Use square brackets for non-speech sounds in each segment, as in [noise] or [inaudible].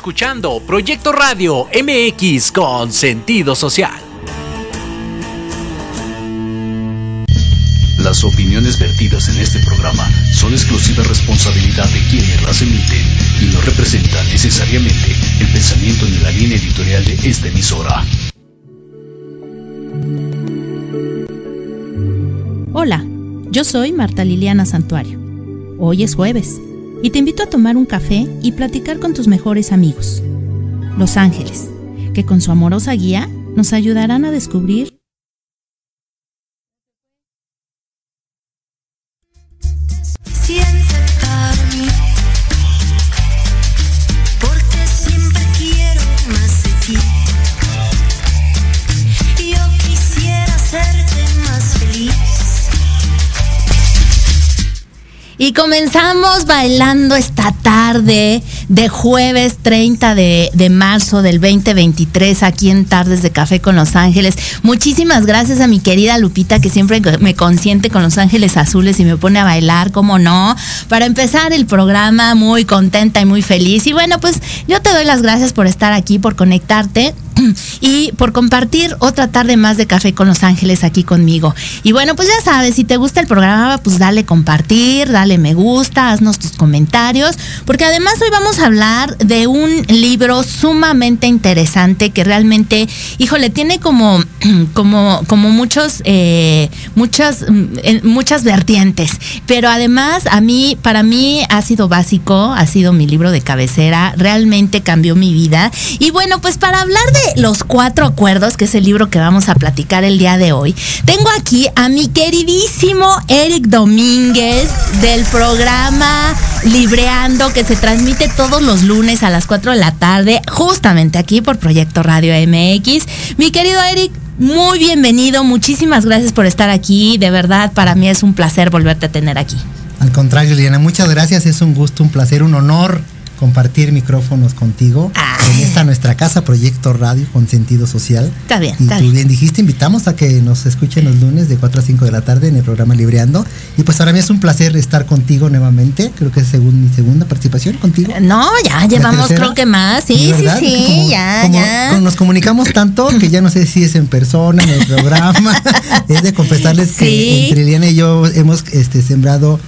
Escuchando Proyecto Radio MX con sentido social. Las opiniones vertidas en este programa son exclusiva responsabilidad de quienes las emiten y no representan necesariamente el pensamiento ni la línea editorial de esta emisora. Hola, yo soy Marta Liliana Santuario. Hoy es jueves y te invito a tomar un café y platicar con tus mejores amigos, los ángeles, que con su amorosa guía nos ayudarán a descubrir Y comenzamos bailando esta tarde de jueves 30 de, de, marzo del 2023 aquí en Tardes de Café con Los Ángeles. Muchísimas gracias a mi querida Lupita que siempre me consiente con Los Ángeles Azules y me pone a bailar, como no, para empezar el programa muy contenta y muy feliz. Y bueno, pues yo te doy las gracias por estar aquí, por conectarte [clears throat] y por compartir otra tarde más de Café con Los Ángeles aquí conmigo. Y bueno, pues ya sabes, si te gusta el programa, pues dale compartir, dale me gusta, haznos tus comentarios, porque además hoy vamos a hablar de un libro sumamente interesante que realmente, híjole, tiene como, [clears throat] como, como muchos, eh, muchas, mm, muchas vertientes, pero además a mí, para mí ha sido básico, ha sido mi libro de cabecera, realmente cambió mi vida. Y bueno, pues para hablar de los cuatro acuerdos, que es el libro que vamos a platicar el día de hoy, tengo aquí a mi queridísimo Eric Domínguez del programa Libreando, que se transmite todos los lunes a las 4 de la tarde, justamente aquí por Proyecto Radio MX. Mi querido Eric, muy bienvenido, muchísimas gracias por estar aquí, de verdad para mí es un placer volverte a tener aquí. Al contrario, Liliana, muchas gracias, es un gusto, un placer, un honor compartir micrófonos contigo Ah. en esta nuestra casa Proyecto Radio con sentido social. Está bien, Y está tú bien. bien dijiste, invitamos a que nos escuchen los lunes de 4 a 5 de la tarde en el programa Libreando. Y pues para mí es un placer estar contigo nuevamente. Creo que es según mi segunda participación contigo. No, ya llevamos tercera? creo que más, sí, sí, sí, como- ya, como- ya. como nos comunicamos tanto que ya no sé si es en persona, en el programa. [laughs] es de confesarles Sí. que entre Liliana y yo hemos este, sembrado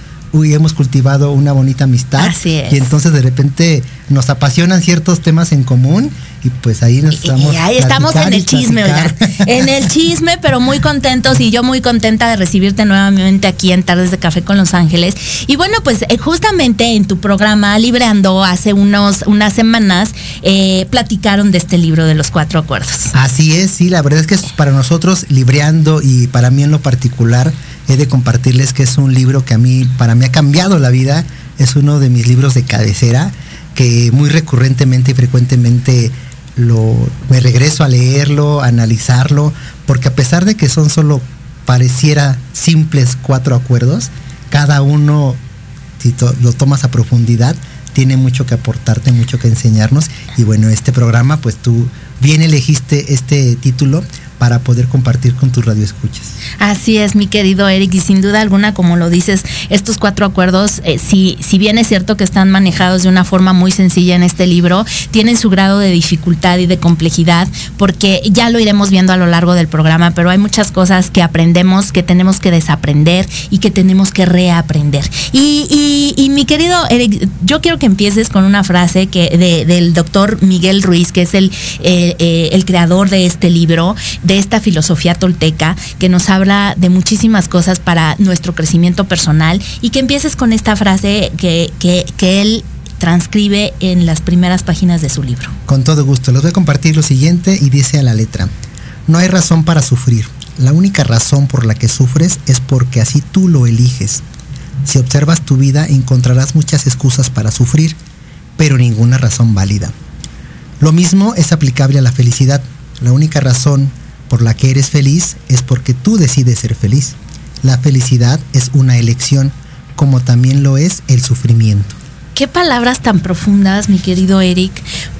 y hemos cultivado una bonita amistad. Así es. Y entonces de repente nos apasionan ciertos temas en común y pues ahí nos estamos. y ahí estamos en el chisme, oigan. En el chisme, pero muy contentos y yo muy contenta de recibirte nuevamente aquí en Tardes de Café con Los Ángeles. Y bueno, pues eh, justamente en tu programa Libreando hace unos, unas semanas eh, platicaron de este libro de los cuatro acuerdos. Así es, sí, la verdad es que para nosotros libreando y para mí en lo particular he de compartirles que es un libro que a mí, para mí ha cambiado la vida, es uno de mis libros de cabecera que muy recurrentemente y frecuentemente me regreso a leerlo, a analizarlo, porque a pesar de que son solo pareciera simples cuatro acuerdos, cada uno, si lo tomas a profundidad, tiene mucho que aportarte, mucho que enseñarnos. Y bueno, este programa, pues tú bien elegiste este título para poder compartir con tus radioescuchas. Así es, mi querido Eric, y sin duda alguna, como lo dices, estos cuatro acuerdos, eh, si, si bien es cierto que están manejados de una forma muy sencilla en este libro, tienen su grado de dificultad y de complejidad, porque ya lo iremos viendo a lo largo del programa, pero hay muchas cosas que aprendemos, que tenemos que desaprender y que tenemos que reaprender. Y, y- y mi querido Eric, yo quiero que empieces con una frase que de- del doctor Miguel Ruiz, que es el, eh, eh, el creador de este libro, de esta filosofía tolteca, que nos habla de muchísimas cosas para nuestro crecimiento personal, y que empieces con esta frase que, que, que él transcribe en las primeras páginas de su libro. Con todo gusto, les voy a compartir lo siguiente y dice a la letra, no hay razón para sufrir, la única razón por la que sufres es porque así tú lo eliges. Si observas tu vida encontrarás muchas excusas para sufrir, pero ninguna razón válida. Lo mismo es aplicable a la felicidad. La única razón por la que eres feliz es porque tú decides ser feliz. La felicidad es una elección, como también lo es el sufrimiento. Qué palabras tan profundas, mi querido Eric,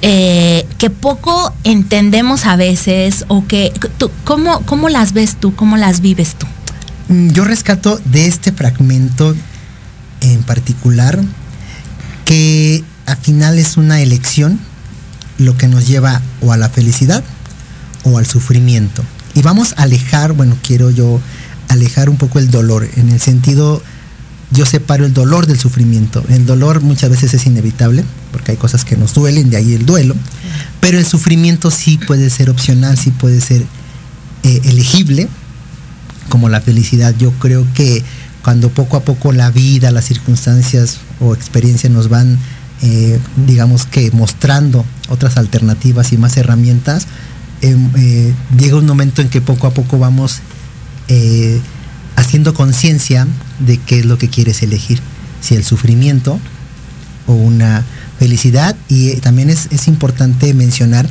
eh, que poco entendemos a veces o que tú, ¿cómo, ¿cómo las ves tú? ¿Cómo las vives tú? Mm, Yo rescato de este fragmento en particular que al final es una elección lo que nos lleva o a la felicidad o al sufrimiento. Y vamos a alejar, bueno, quiero yo alejar un poco el dolor, en el sentido, yo separo el dolor del sufrimiento. El dolor muchas veces es inevitable, porque hay cosas que nos duelen, de ahí el duelo, pero el sufrimiento sí puede ser opcional, sí puede ser eh, elegible, como la felicidad. Yo creo que cuando poco a poco la vida, las circunstancias o experiencias nos van, eh, digamos que mostrando otras alternativas y más herramientas, em, eh, llega un momento en que poco a poco vamos eh, haciendo conciencia de qué es lo que quieres elegir, si el sufrimiento o una felicidad. Y también es, es importante mencionar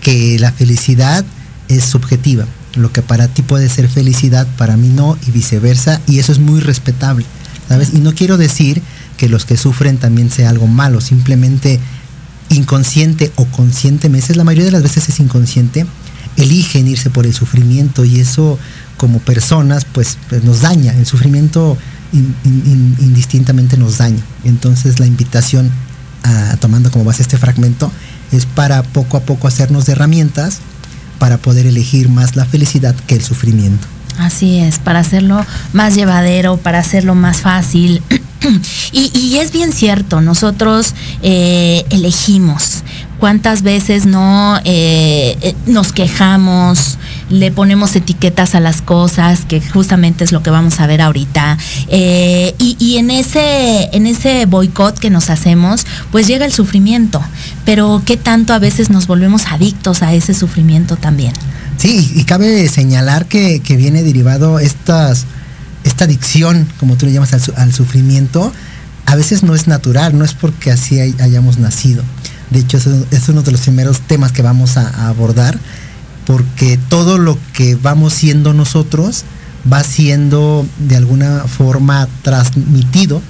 que la felicidad es subjetiva. Lo que para ti puede ser felicidad, para mí no, y viceversa, y eso es muy respetable, ¿sabes? Y no quiero decir que los que sufren también sea algo malo, simplemente inconsciente o conscientemente, la mayoría de las veces es inconsciente, eligen irse por el sufrimiento y eso como personas pues, pues nos daña, el sufrimiento indistintamente nos daña. Entonces la invitación, a, tomando como base este fragmento, es para poco a poco hacernos de herramientas para poder elegir más la felicidad que el sufrimiento. Así es, para hacerlo más llevadero, para hacerlo más fácil. Y, es bien cierto, nosotros eh, elegimos cuántas veces no eh, eh, nos quejamos, le ponemos etiquetas a las cosas, que justamente es lo que vamos a ver ahorita. y, y, en ese, en ese boicot que nos hacemos, pues llega el sufrimiento. Pero qué tanto a veces nos volvemos adictos a ese sufrimiento también. Sí, y cabe señalar que, viene derivado estas, esta adicción, como tú le llamas, al, sufrimiento, a veces no es natural, no es porque así hayamos nacido. De hecho, es, uno de los primeros temas que vamos a, abordar, porque todo lo que vamos siendo nosotros va siendo de alguna forma transmitido,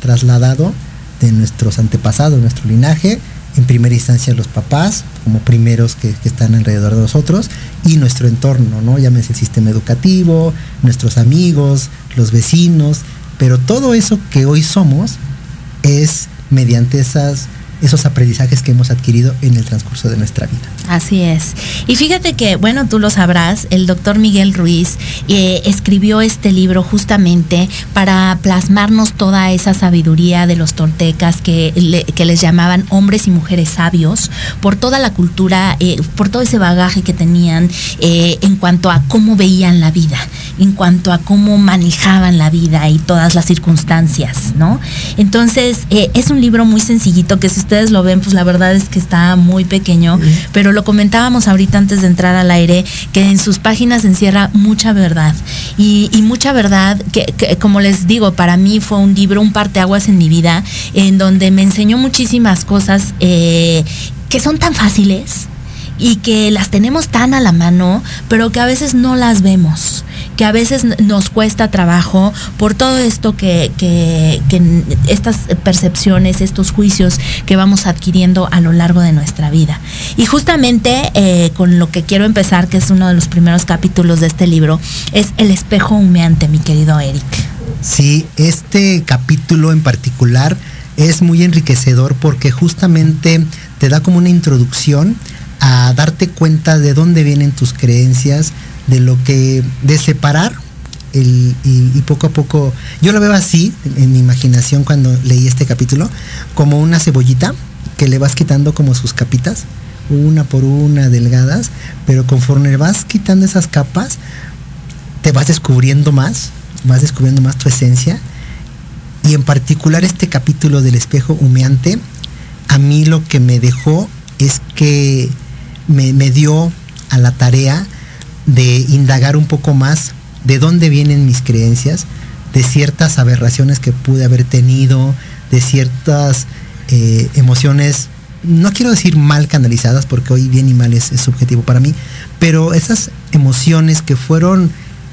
trasladado de nuestros antepasados, nuestro linaje, en primera instancia los papás, como primeros que, están alrededor de nosotros, y nuestro entorno, ¿no? Llámese el sistema educativo, nuestros amigos, los vecinos, pero todo eso que hoy somos es mediante esas esos aprendizajes que hemos adquirido en el transcurso de nuestra vida. Así es. Y fíjate que, bueno, tú lo sabrás, el doctor Miguel Ruiz eh, escribió este libro justamente para plasmarnos toda esa sabiduría de los tortecas que, les llamaban hombres y mujeres sabios, por toda la cultura, eh, por todo ese bagaje que tenían eh, en cuanto a cómo veían la vida, en cuanto a cómo manejaban la vida y todas las circunstancias, ¿no? Entonces, es un libro muy sencillito que si ustedes lo ven, pues la verdad es que está muy pequeño, pero lo comentábamos ahorita antes de entrar al aire, que en sus páginas encierra mucha verdad. Y, mucha verdad que, como les digo, para mí fue un libro, un parteaguas en mi vida, en donde me enseñó muchísimas cosas eh, que son tan fáciles y que las tenemos tan a la mano, pero que a veces no las vemos que a veces nos cuesta trabajo por todo esto que, que, estas percepciones, estos juicios que vamos adquiriendo a lo largo de nuestra vida. Y justamente eh, con lo que quiero empezar, que es uno de los primeros capítulos de este libro, es el espejo humeante, mi querido Eric. Sí, este capítulo en particular es muy enriquecedor porque justamente te da como una introducción a darte cuenta de dónde vienen tus creencias, de lo que, de separar el, y, poco a poco, yo lo veo así en, mi imaginación cuando leí este capítulo, como una cebollita que le vas quitando como sus capitas, una por una delgadas, pero conforme vas quitando esas capas, te vas descubriendo más, vas descubriendo más tu esencia. Y en particular este capítulo del espejo humeante, a mí lo que me dejó es que me, me dio a la tarea de indagar un poco más de dónde vienen mis creencias, de ciertas aberraciones que pude haber tenido, de ciertas eh, emociones, no quiero decir mal canalizadas, porque hoy bien y mal es, subjetivo para mí, pero esas emociones que fueron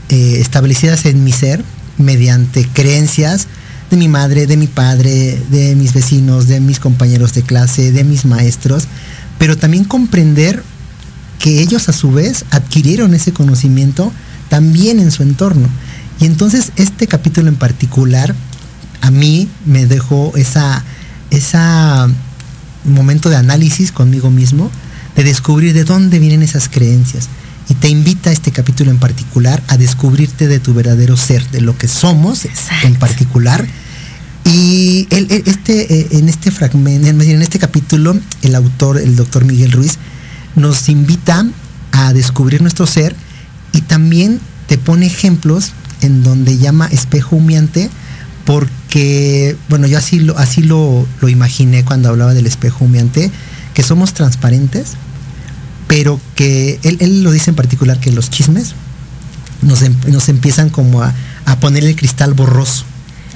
eh, establecidas en mi ser mediante creencias de mi madre, de mi padre, de mis vecinos, de mis compañeros de clase, de mis maestros, pero también comprender que ellos a su vez adquirieron ese conocimiento también en su entorno. Y entonces este capítulo en particular a mí me dejó esa, esa momento de análisis conmigo mismo, de descubrir de dónde vienen esas creencias. Y te invita este capítulo en particular a descubrirte de tu verdadero ser, de lo que somos en particular. Y este, eh, en este fragmento, en este capítulo, el autor, el doctor Miguel Ruiz, nos invita a descubrir nuestro ser y también te pone ejemplos en donde llama espejo humeante porque, bueno, yo así lo, así lo, lo imaginé cuando hablaba del espejo humeante, que somos transparentes, pero que él, lo dice en particular que los chismes nos, em, nos empiezan como a, a, poner el cristal borroso.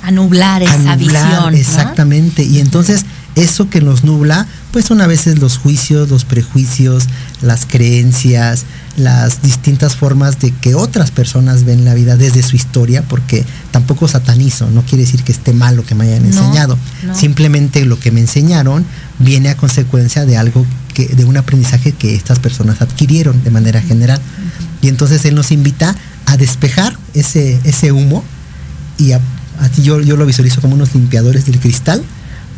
A nublar esa visión. Exactamente. Y entonces eso que nos nubla, pues son a veces los juicios, los prejuicios, las creencias, las distintas formas de que otras personas ven la vida desde su historia, porque tampoco satanizo, no quiere decir que esté mal lo que me hayan enseñado. Simplemente lo que me enseñaron viene a consecuencia de algo que, de un aprendizaje que estas personas adquirieron de manera general. Y entonces él nos invita a despejar ese, ese humo y a, yo, yo lo visualizo como unos limpiadores del cristal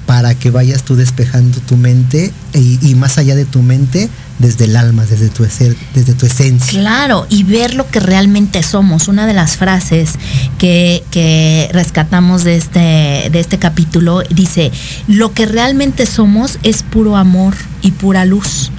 para que vayas tú despejando tu mente y, más allá de tu mente, desde el alma, desde tu, ser, desde tu esencia. Claro, y ver lo que realmente somos. Una de las frases que, que rescatamos de este, de este capítulo dice, lo que realmente somos es puro amor y pura luz.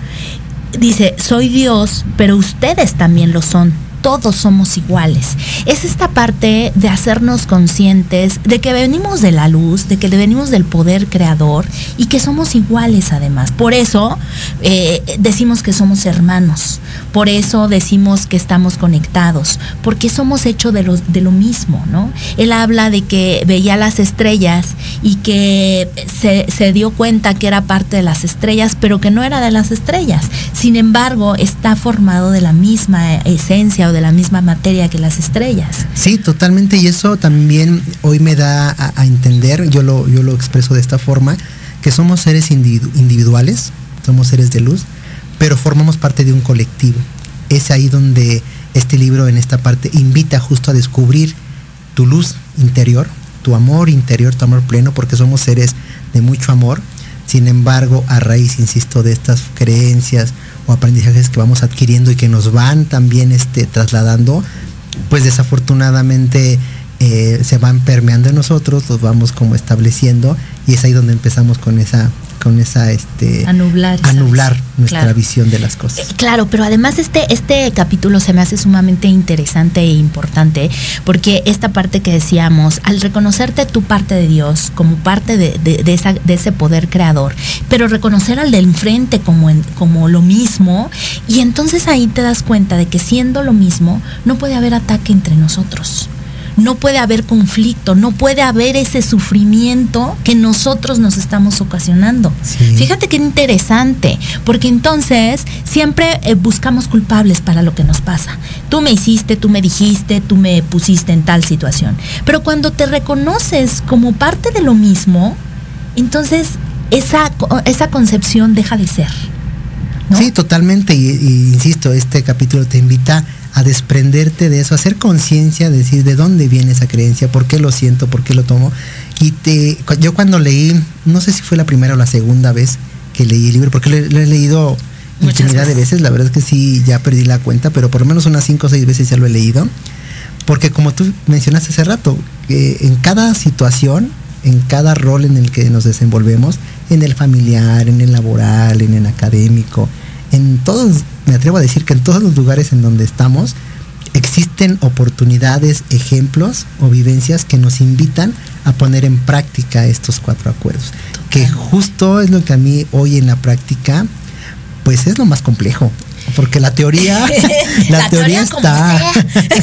Dice, soy Dios, pero ustedes también lo son todos somos iguales. Es esta parte de hacernos conscientes de que venimos de la luz, de que venimos del poder creador y que somos iguales además. Por eso eh, decimos que somos hermanos, por eso decimos que estamos conectados, porque somos hechos de de lo mismo, ¿no? Él habla de que veía las estrellas y que se, se dio cuenta que era parte de las estrellas, pero que no era de las estrellas. Sin embargo, está formado de la misma esencia de la misma materia que las estrellas. Sí, totalmente, y eso también hoy me da a, entender, yo lo, yo lo expreso de esta forma, que somos seres individuales, somos seres de luz, pero formamos parte de un colectivo. Es ahí donde este libro en esta parte invita justo a descubrir tu luz interior, tu amor interior, tu amor pleno, porque somos seres de mucho amor. Sin embargo, a raíz, insisto, de estas creencias o aprendizajes que vamos adquiriendo y que nos van también este, trasladando, pues desafortunadamente eh, se van permeando en nosotros, los vamos como estableciendo y es ahí donde empezamos con esa con esa este nublar, nuestra visión de las cosas. Eh, claro, pero además este este capítulo se me hace sumamente interesante e importante porque esta parte que decíamos, al reconocerte tu parte de Dios como parte de, de, esa, de ese poder creador, pero reconocer al del enfrente como como lo mismo y entonces ahí te das cuenta de que siendo lo mismo no puede haber ataque entre nosotros no puede haber conflicto, no puede haber ese sufrimiento que nosotros nos estamos ocasionando. Fíjate qué interesante, porque entonces siempre eh, buscamos culpables para lo que nos pasa. Tú me hiciste, tú me dijiste, tú me pusiste en tal situación. Pero cuando te reconoces como parte de lo mismo, entonces esa, esa concepción deja de ser. Sí, totalmente. y, insisto, este capítulo te invita a desprenderte de eso, a hacer conciencia, decir de dónde viene esa creencia, por qué lo siento, por qué lo tomo. Y te, yo cuando leí, no sé si fue la primera o la segunda vez que leí el libro, porque lo, he leído infinidad de veces, la verdad es que sí, ya perdí la cuenta, pero por lo menos unas cinco o seis veces ya lo he leído, porque como tú mencionaste hace rato, en cada situación, en cada rol en el que nos desenvolvemos, en el familiar, en el laboral, en el académico, en todos, me atrevo a decir que en todos los lugares en donde estamos, existen oportunidades, ejemplos o vivencias que nos invitan a poner en práctica estos cuatro acuerdos. Que justo es lo que a mí hoy en la práctica, pues es lo más complejo. Porque la teoría, [laughs] la, teoría, está.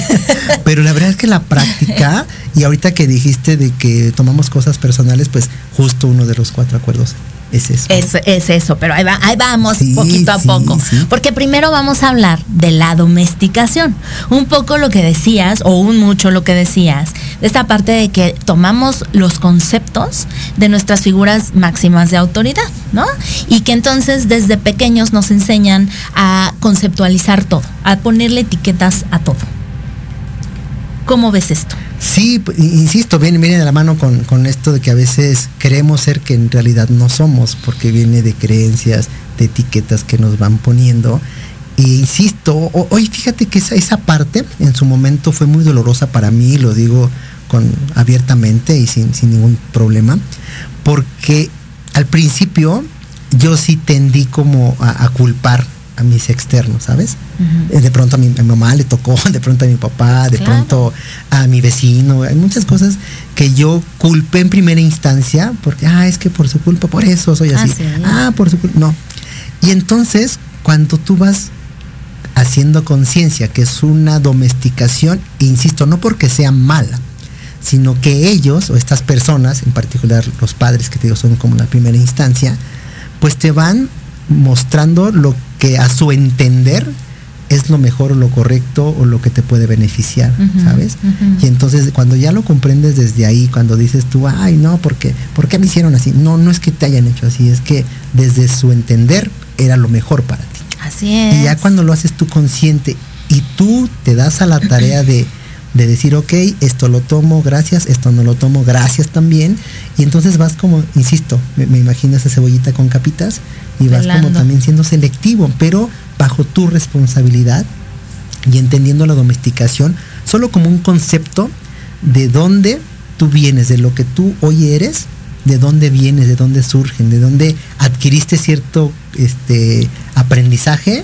[laughs] pero la verdad es que la práctica, y ahorita que dijiste de que tomamos cosas personales, pues justo uno de los cuatro acuerdos es eso. Es, eso, pero ahí, va, ahí vamos poquito a poco. Porque primero vamos a hablar de la domesticación. Un poco lo que decías, o un mucho lo que decías, de esta parte de que tomamos los conceptos de nuestras figuras máximas de autoridad, ¿no? Y que entonces desde pequeños nos enseñan a conceptualizar todo, a ponerle etiquetas a todo. ¿Cómo ves esto? Sí, insisto, viene, viene de la mano con, esto de que a veces queremos ser que en realidad no somos, porque viene de creencias, de etiquetas que nos van poniendo. E insisto, hoy fíjate que esa, parte en su momento fue muy dolorosa para mí, lo digo con abiertamente y sin ningún problema, porque al principio yo sí tendí como a, culpar a mis externos, ¿sabes? Eh, de pronto a mi, mamá le tocó, [laughs] de pronto a mi papá, de pronto a mi vecino, hay muchas cosas que yo culpé en primera instancia porque, ah, es que por su culpa, por eso soy así. Ah, ah por su culpa, no. Y entonces, cuando tú vas haciendo conciencia que es una domesticación, insisto, no porque sea mala, sino que ellos o estas personas, en particular los padres que te digo son como la primera instancia, pues te van mostrando lo que a su entender es lo mejor o lo correcto o lo que te puede beneficiar, ¿sabes? Y entonces cuando ya lo comprendes desde ahí, cuando dices tú, ay, no, porque ¿por qué me hicieron así? No, no es que te hayan hecho así, es que desde su entender era lo mejor para ti. Así es. Y ya cuando lo haces tú consciente y tú te das a la tarea de de decir, ok, esto lo tomo, gracias, esto no lo tomo, gracias también. Y entonces vas como, insisto, me, imagino esa cebollita con capitas y vas como también siendo selectivo, pero bajo tu responsabilidad y entendiendo la domesticación solo como un concepto de dónde tú vienes, de lo que tú hoy eres, de dónde vienes, de dónde surgen, de dónde adquiriste cierto este, aprendizaje,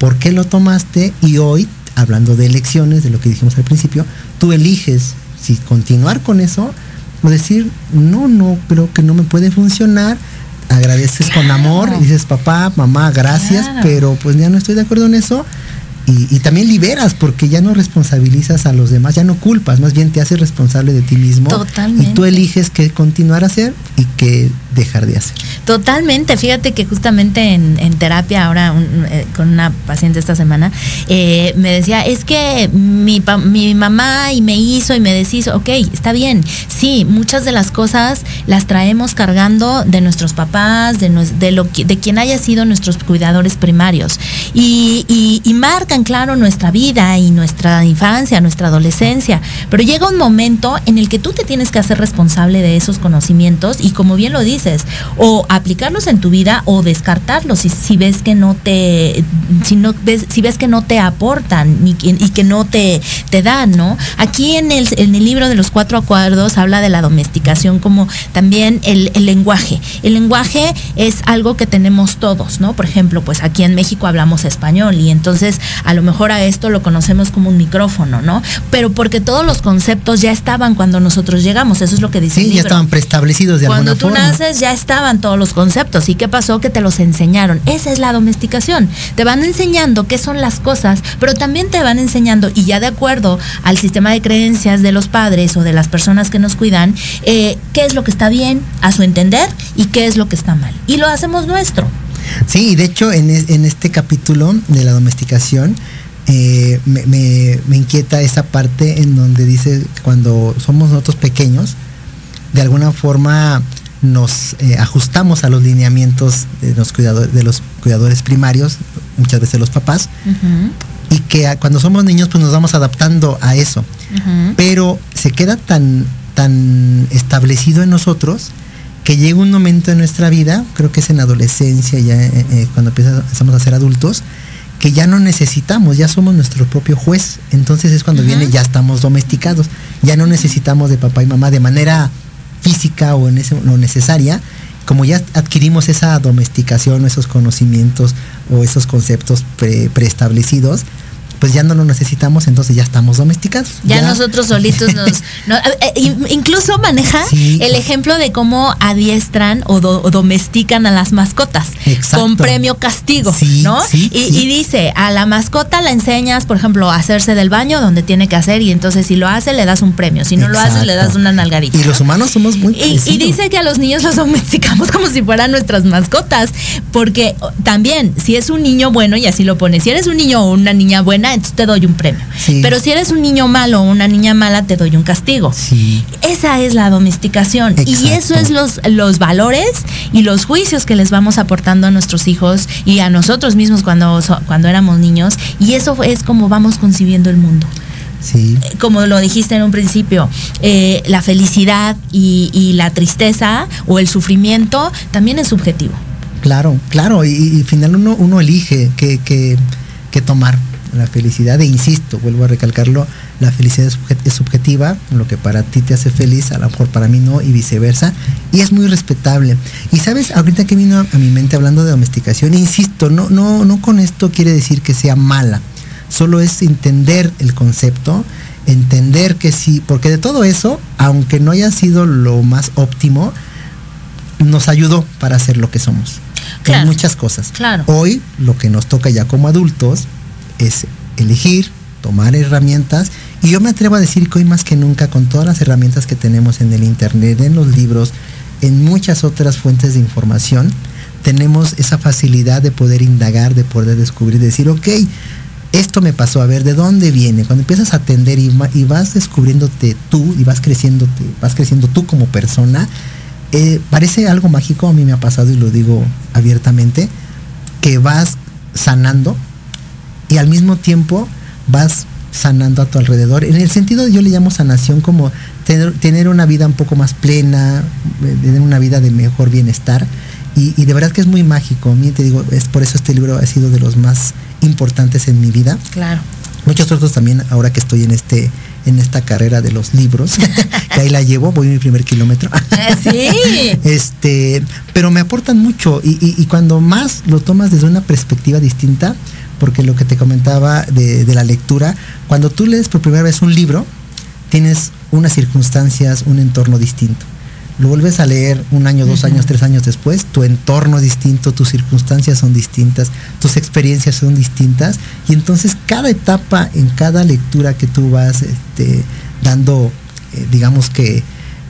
por qué lo tomaste y hoy hablando de elecciones, de lo que dijimos al principio, tú eliges si continuar con eso o decir, no, no, creo que no me puede funcionar, agradeces con amor, dices, papá, mamá, gracias, pero pues ya no estoy de acuerdo en eso. Y, también liberas porque ya no responsabilizas a los demás, ya no culpas, más bien te haces responsable de ti mismo. Totalmente. Y tú eliges qué continuar a hacer y qué dejar de hacer. Totalmente, fíjate que justamente en, terapia ahora eh, con una paciente esta semana eh, me decía, es que mi, mi mamá y me hizo y me deshizo, ok, está bien, sí, muchas de las cosas las traemos cargando de nuestros papás, de, de, lo, de quien haya sido nuestros cuidadores primarios. Y, y marcan, claro, nuestra vida y nuestra infancia, nuestra adolescencia, pero llega un momento en el que tú te tienes que hacer responsable de esos conocimientos y como bien lo dices, o aplicarlos en tu vida o descartarlos si, si ves que no te, si no ves, si ves que no te aportan y, y que no te, te dan, ¿no? Aquí en el, en el libro de los cuatro acuerdos habla de la domesticación como también el, el lenguaje. El lenguaje es algo que tenemos todos, ¿no? Por ejemplo, pues aquí en México hablamos español y entonces a lo mejor a esto lo conocemos como un micrófono, ¿no? Pero porque todos los conceptos ya estaban cuando nosotros llegamos, eso es lo que dice. Sí, ya estaban preestablecidos de cuando alguna forma. Cuando tú naces ya estaban todos los conceptos. ¿Y qué pasó? Que te los enseñaron. Esa es la domesticación. Te van enseñando qué son las cosas, pero también te van enseñando, y ya de acuerdo al sistema de creencias de los padres o de las personas que nos cuidan, eh, qué es lo que está bien a su entender y qué es lo que está mal. Y lo hacemos nuestro. Sí, de hecho en, este capítulo de la domesticación, eh, me, me, inquieta esa parte en donde dice cuando somos nosotros pequeños, de alguna forma nos eh, ajustamos a los lineamientos de los, cuidadores, de los cuidadores primarios, muchas veces los papás, y que cuando somos niños pues nos vamos adaptando a eso. Pero se queda tan, tan establecido en nosotros que llega un momento en nuestra vida, creo que es en adolescencia, ya eh, eh, cuando empezamos a ser adultos, que ya no necesitamos, ya somos nuestro propio juez. Entonces es cuando viene, ya estamos domesticados, ya no necesitamos de papá y mamá de manera física o en ese, no necesaria, como ya adquirimos esa domesticación, esos conocimientos o esos conceptos preestablecidos, pues ya no lo necesitamos, entonces ya estamos domesticados. Ya, nosotros solitos nos... [laughs] Eh, eh, incluso maneja el ejemplo de cómo adiestran o, domestican a las mascotas con premio castigo, ¿no? y, dice, a la mascota la enseñas, por ejemplo, a hacerse del baño donde tiene que hacer y entonces si lo hace le das un premio, si no lo hace le das una nalgadita. Y los humanos somos muy... Y, y, dice que a los niños los domesticamos [laughs] como si fueran nuestras mascotas, porque también si es un niño bueno, y así lo pone, si eres un niño o una niña buena, entonces te doy un premio. Pero si eres un niño malo o una niña mala, te doy un castigo. Esa es la domesticación. Y eso es los, los valores y los juicios que les vamos aportando a nuestros hijos y a nosotros mismos cuando, cuando éramos niños. Y eso es como vamos concibiendo el mundo. Sí. Eh, Como lo dijiste en un principio, eh, la felicidad y, y la tristeza o el sufrimiento también es subjetivo. Claro, claro, y, y al final uno, uno elige qué que, que tomar la felicidad, e insisto, vuelvo a recalcarlo, la felicidad es, subje- es subjetiva, lo que para ti te hace feliz, a lo mejor para mí no, y viceversa, y es muy respetable. Y sabes, ahorita que vino a mi mente hablando de domesticación, insisto, no, no, no con esto quiere decir que sea mala, solo es entender el concepto, entender que sí, porque de todo eso, aunque no haya sido lo más óptimo, nos ayudó para ser lo que somos. Claro. En muchas cosas. Claro. Hoy lo que nos toca ya como adultos es elegir, tomar herramientas y yo me atrevo a decir que hoy más que nunca con todas las herramientas que tenemos en el internet, en los libros, en muchas otras fuentes de información, tenemos esa facilidad de poder indagar, de poder descubrir, decir, ok, esto me pasó, a ver, ¿de dónde viene? Cuando empiezas a atender y, vas descubriéndote tú y vas creciendo, vas creciendo tú como persona, eh, parece algo mágico, a mí me ha pasado y lo digo abiertamente, que vas sanando y al mismo tiempo vas sanando a tu alrededor. En el sentido, yo le llamo sanación como tener, tener una vida un poco más plena, eh, tener una vida de mejor bienestar. Y, y de verdad que es muy mágico. A mí te digo, es por eso este libro ha sido de los más importantes en mi vida. Claro. Muchos otros también, ahora que estoy en este en esta carrera de los libros, [laughs] que ahí la llevo, voy mi primer kilómetro. Sí. [laughs] Este, pero me aportan mucho y, y- y cuando más lo tomas desde una perspectiva distinta, porque lo que te comentaba de, de la lectura, cuando tú lees por primera vez un libro, tienes unas circunstancias, un entorno distinto. Lo vuelves a leer un año, dos años, tres años después, tu entorno es distinto, tus circunstancias son distintas, tus experiencias son distintas, y entonces cada etapa en cada lectura que tú vas este, dando, eh, digamos que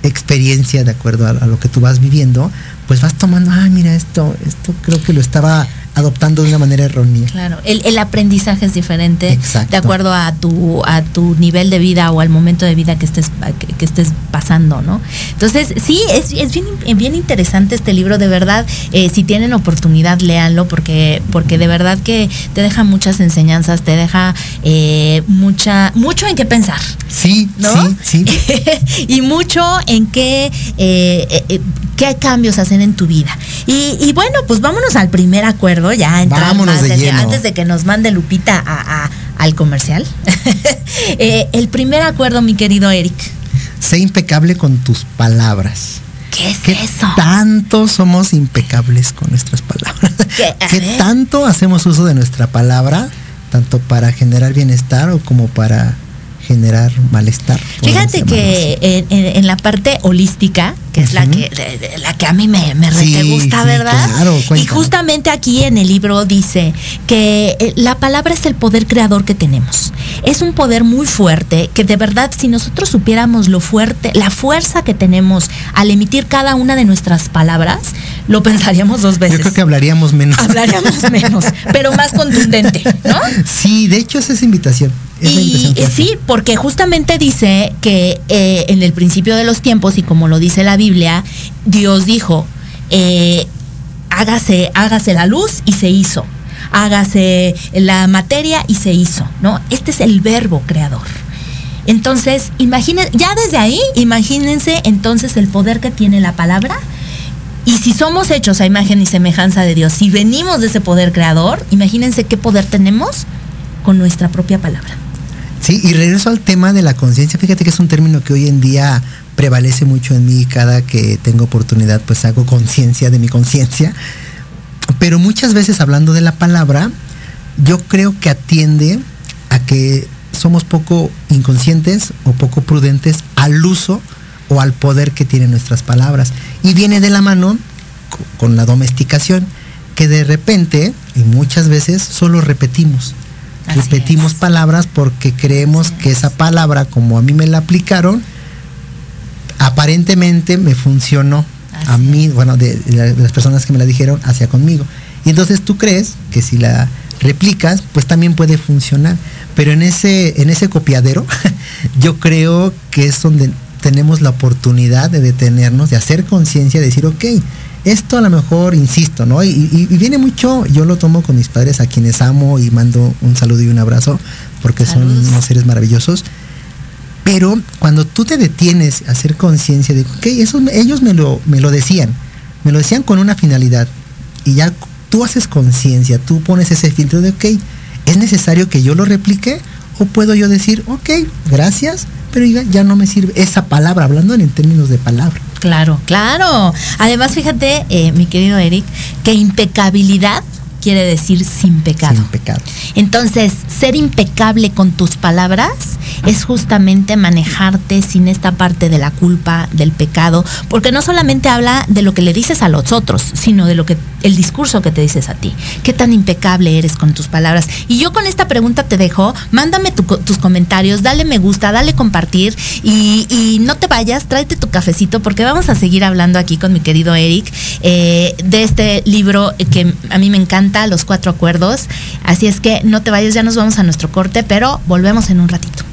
experiencia de acuerdo a, a lo que tú vas viviendo, pues vas tomando, ah, mira, esto, esto creo que lo estaba adoptando de una manera errónea. Claro, el, el aprendizaje es diferente Exacto. de acuerdo a tu a tu nivel de vida o al momento de vida que estés que, que estés pasando, ¿no? Entonces sí es, es bien bien interesante este libro de verdad. eh, si tienen oportunidad léanlo porque porque de verdad que te deja muchas enseñanzas, te deja eh, mucha mucho en qué pensar. Sí, ¿no? sí, sí. [laughs] y mucho en qué, eh, qué cambios hacen en tu vida. Y, y bueno, pues vámonos al primer acuerdo, ya entrar más de en- lleno. antes de que nos mande Lupita a- a- al comercial. [laughs] Eh, el primer acuerdo, mi querido Eric. Sé impecable con tus palabras. ¿Qué es ¿Qué eso? tanto somos impecables con nuestras palabras? [laughs] ¿Qué? ¿Qué tanto hacemos uso de nuestra palabra, tanto para generar bienestar o como para generar malestar? Fíjate que en, en- en la parte holística, que es la que de- de- la que a mí me, me Sí, te gusta, sí, ¿verdad? claro, y justamente aquí en el libro dice que eh, la palabra es el poder creador que tenemos. Es un poder muy fuerte que de verdad si nosotros supiéramos lo fuerte, la fuerza que tenemos al emitir cada una de nuestras palabras, lo pensaríamos dos veces. Yo creo que hablaríamos menos. Hablaríamos menos, pero más contundente, ¿no? [laughs] Sí, de hecho es esa invitación. Es la Y eh, sí, porque justamente dice que eh, en el principio de los tiempos, y como lo dice la Biblia, Dios dijo, eh, hágase, hágase la luz y se hizo. Hágase la materia y se hizo, ¿no? Este es el verbo creador. Entonces, imaginen, ya desde ahí, imagínense entonces el poder que tiene la palabra. Y si somos hechos a imagen y semejanza de Dios, si venimos de ese poder creador, imagínense qué poder tenemos con nuestra propia palabra. Sí, y regreso al tema de la conciencia. Fíjate que es un término que hoy en día prevalece mucho en mí. Cada que tengo oportunidad, pues hago conciencia de mi conciencia. Pero muchas veces hablando de la palabra, yo creo que atiende a que somos poco inconscientes o poco prudentes al uso o al poder que tienen nuestras palabras. Y viene de la mano co- con la domesticación, que de repente y muchas veces solo repetimos. Así repetimos es. palabras porque creemos que es. esa palabra, como a mí me la aplicaron, aparentemente me funcionó. Así a mí, bueno, de las personas que me la dijeron, hacia conmigo. Y entonces tú crees que si la replicas, pues también puede funcionar. Pero en ese, en ese copiadero, [laughs] yo creo que es donde tenemos la oportunidad de detenernos, de hacer conciencia, de decir, ok, esto a lo mejor, insisto, ¿no? Y, y- y viene mucho, yo lo tomo con mis padres a quienes amo y mando un saludo y un abrazo, porque Saludos. son unos seres maravillosos. Pero cuando tú te detienes a hacer conciencia de, ok, eso ellos me lo, me lo decían, me lo decían con una finalidad, y ya tú haces conciencia, tú pones ese filtro de, ok, ¿es necesario que yo lo replique? ¿O puedo yo decir, ok, gracias, pero ya no me sirve esa palabra, hablando en términos de palabra? Claro, claro. Además, fíjate, eh, mi querido Eric, que impecabilidad quiere decir sin pecado. Sin pecado. Entonces, ser impecable con tus palabras es justamente manejarte sin esta parte de la culpa, del pecado, porque no solamente habla de lo que le dices a los otros, sino de lo que el discurso que te dices a ti. Qué tan impecable eres con tus palabras. Y yo con esta pregunta te dejo, mándame tus comentarios, dale me gusta, dale compartir y, no te vayas, tráete tu cafecito porque vamos a seguir hablando aquí con mi querido Eric eh, de este libro que a mí me encanta, Los Cuatro Acuerdos. Así es que no te vayas, ya nos vamos a nuestro corte, pero volvemos en un ratito.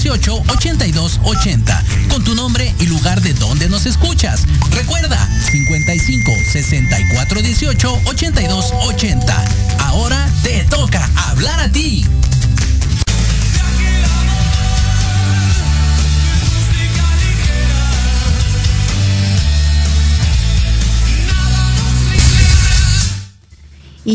5518-8280 con tu nombre y lugar de donde nos escuchas. Recuerda, 55 64 18 82 80.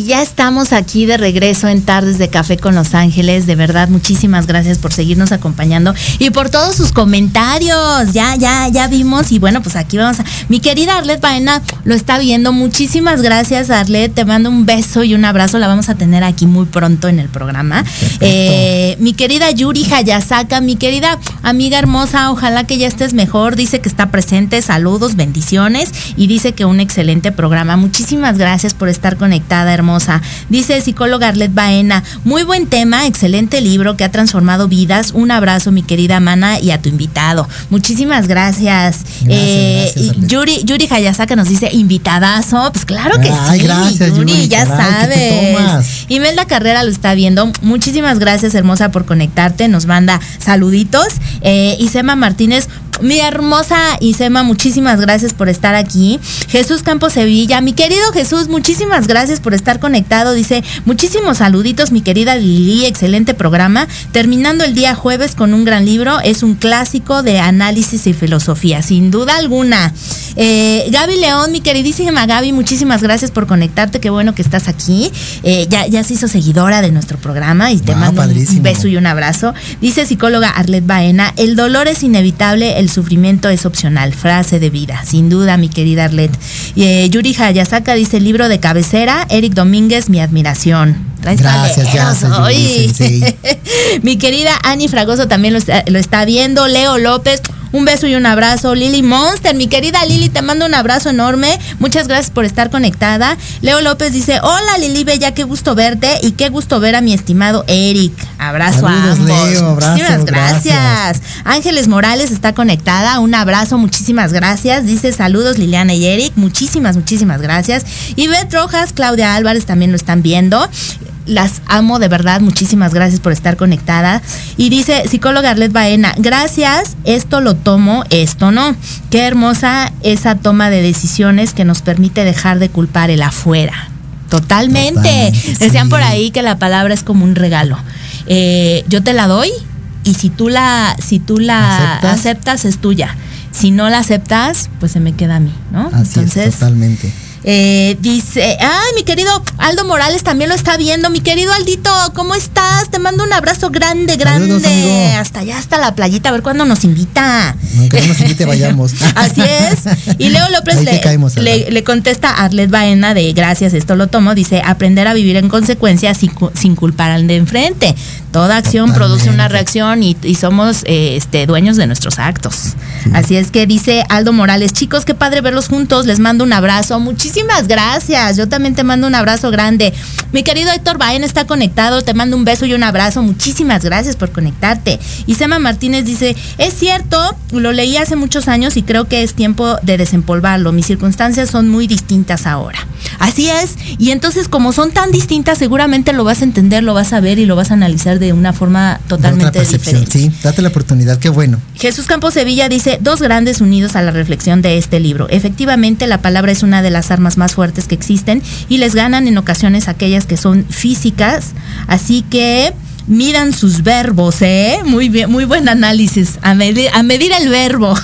Ya estamos aquí de regreso en Tardes de Café con Los Ángeles. De verdad, muchísimas gracias por seguirnos acompañando y por todos sus comentarios. Ya, ya, ya vimos. Y bueno, pues aquí vamos a. Mi querida Arlet Baena lo está viendo. Muchísimas gracias, Arlet. Te mando un beso y un abrazo. La vamos a tener aquí muy pronto en el programa. Eh, mi querida Yuri Hayasaka, mi querida amiga hermosa, ojalá que ya estés mejor. Dice que está presente, saludos, bendiciones y dice que un excelente programa. Muchísimas gracias por estar conectada, hermosa. Dice psicóloga Arlet Baena, muy buen tema, excelente libro que ha transformado vidas. Un abrazo, mi querida Mana, y a tu invitado. Muchísimas gracias. eh, Yuri, Yuri Hayasaka nos dice invitadazo. Pues claro que Ay, sí. gracias, Yuri, ya caray, sabes. Imelda Carrera lo está viendo. Muchísimas gracias, hermosa, por conectarte. Nos manda saluditos. Eh, Isema Martínez, mi hermosa Isema, muchísimas gracias por estar aquí. Jesús Campos Sevilla, mi querido Jesús, muchísimas gracias por estar conectado. Dice, muchísimos saluditos, mi querida Lili, excelente programa. Terminando el día jueves con un gran libro, es un clásico de análisis y filosofía, sin duda alguna. Eh, Gaby León, mi queridísima Gaby, muchísimas gracias por conectarte, qué bueno que estás aquí. Eh, ya, ya se hizo seguidora de nuestro programa y te Wow, mando un beso y un abrazo. Dice psicóloga Arlet Baena, el dolor es inevitable, el sufrimiento es opcional. Frase de vida, sin duda, mi querida Arlet. Eh, Yuri Hayasaka dice, libro de cabecera, Eric Domínguez, mi admiración. Gracias, gracias, Yuri, [laughs] mi querida Ani Fragoso también lo está, lo está viendo. Leo López, un beso y un abrazo. Lili Monster, mi querida Lili, te mando un abrazo enorme. Muchas gracias por estar conectada. Leo López dice, hola Lili Bella, qué gusto verte y qué gusto ver a mi estimado Eric. Abrazo Saludos, a ambos. Leo, abrazo, muchísimas gracias. gracias. Ángeles Morales está conectada. Un abrazo, muchísimas gracias. Dice saludos Liliana y Eric. Muchísimas, muchísimas gracias. Y Beth Rojas, Claudia Álvarez también lo están viendo. Las amo de verdad, muchísimas gracias por estar conectada. Y dice psicóloga Arlet Baena, gracias, esto lo tomo, esto no. Qué hermosa esa toma de decisiones que nos permite dejar de culpar el afuera. Totalmente. Totalmente, Decían sí. por ahí que la palabra es como un regalo. Eh, yo te la doy y si tú la, si tú la ¿Aceptas? aceptas, es tuya. Si no la aceptas, pues se me queda a mí, ¿no? Así es, totalmente. Eh, dice, ay, mi querido Aldo Morales también lo está viendo. Mi querido Aldito, ¿cómo estás? Te mando un abrazo grande, grande. Saludos. Hasta allá, hasta la playita, a ver cuándo nos invita. Aunque no nos invite, vayamos. [laughs] Así es. Y Leo López le, caemos, le, contesta a Arlet Baena de gracias, esto lo tomo. Dice, aprender a vivir en consecuencia sin, sin culpar al de enfrente. Toda acción produce una reacción y, y somos eh, este, dueños de nuestros actos. Así es que dice Aldo Morales, chicos, qué padre verlos juntos. Les mando un abrazo. Muchísimas gracias. Yo también te mando un abrazo grande. Mi querido Héctor Baena está conectado. Te mando un beso y un abrazo. Muchísimas gracias por conectarte. Y Sema Martínez dice, es cierto, lo leí hace muchos años y creo que es tiempo de desempolvarlo. Mis circunstancias son muy distintas ahora. Así es. Y entonces, como son tan distintas, seguramente lo vas a entender, lo vas a ver y lo vas a analizar de una forma De otra totalmente percepción, diferente. sí. Date la oportunidad, qué bueno. Jesús Campos Sevilla dice, dos grandes unidos a la reflexión de este libro. Efectivamente, la palabra es una de las armas más fuertes que existen y les ganan en ocasiones aquellas que son físicas. Así que midan sus verbos, ¿eh? Muy bien, muy buen análisis. A medir, el verbo.